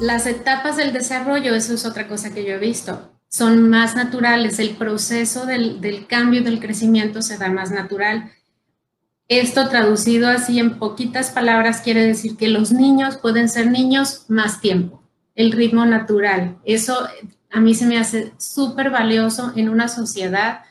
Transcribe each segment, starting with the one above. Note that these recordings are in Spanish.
las etapas del desarrollo, eso es otra cosa que yo he visto, son más naturales, el proceso del, cambio del crecimiento se da más natural. Esto traducido así en poquitas palabras quiere decir que los niños pueden ser niños más tiempo, el ritmo natural. Eso a mí se me hace súper valioso en una sociedad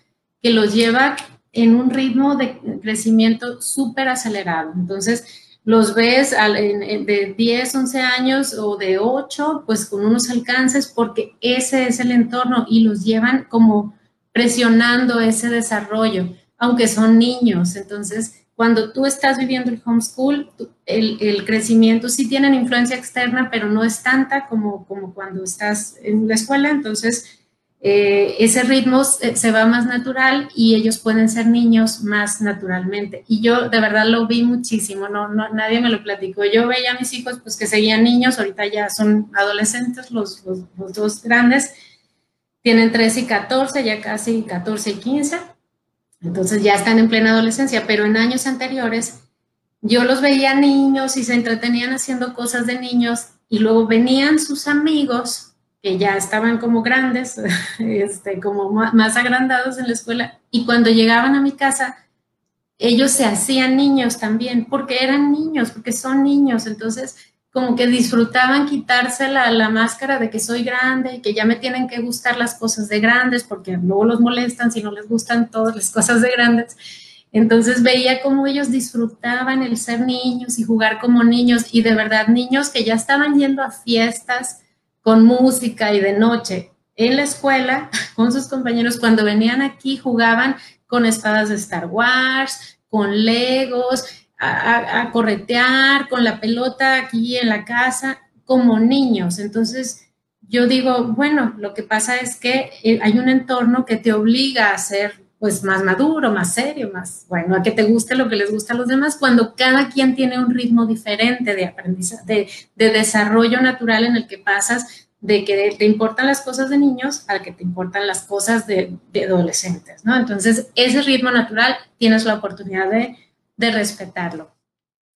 que los lleva en un ritmo de crecimiento súper acelerado. Entonces, los ves de 10, 11 años o de 8, pues con unos alcances, porque ese es el entorno y los llevan como presionando ese desarrollo, aunque son niños. Entonces, cuando tú estás viviendo el homeschool, el, el, crecimiento sí tiene influencia externa, pero no es tanta como, como cuando estás en la escuela. Entonces, eh, ese ritmo se va más natural y ellos pueden ser niños más naturalmente. Y yo de verdad lo vi muchísimo, no, nadie me lo platicó. Yo veía a mis hijos pues que seguían niños, ahorita ya son adolescentes, los, los, dos grandes, tienen 13 y 14, ya casi 14 y 15, entonces ya están en plena adolescencia, pero en años anteriores yo los veía niños y se entretenían haciendo cosas de niños y luego venían sus amigos que ya estaban como grandes, este, como más agrandados en la escuela, y cuando llegaban a mi casa, ellos se hacían niños también, porque eran niños, porque son niños, entonces como que disfrutaban quitarse la, la, máscara de que soy grande y que ya me tienen que gustar las cosas de grandes, porque luego los molestan si no les gustan todas las cosas de grandes. Entonces veía cómo ellos disfrutaban el ser niños y jugar como niños, y de verdad niños que ya estaban yendo a fiestas, con música y de noche en la escuela con sus compañeros. Cuando venían aquí jugaban con espadas de Star Wars, con legos, a, corretear, con la pelota aquí en la casa, como niños. Entonces, yo digo, bueno, lo que pasa es que eh, hay un entorno que te obliga a ser pues más maduro, más serio, más, bueno, a que te guste lo que les gusta a los demás, cuando cada quien tiene un ritmo diferente de aprendizaje, de, desarrollo natural en el que pasas de que te importan las cosas de niños a que te importan las cosas de, adolescentes, ¿no? Entonces, ese ritmo natural tienes la oportunidad de, de respetarlo.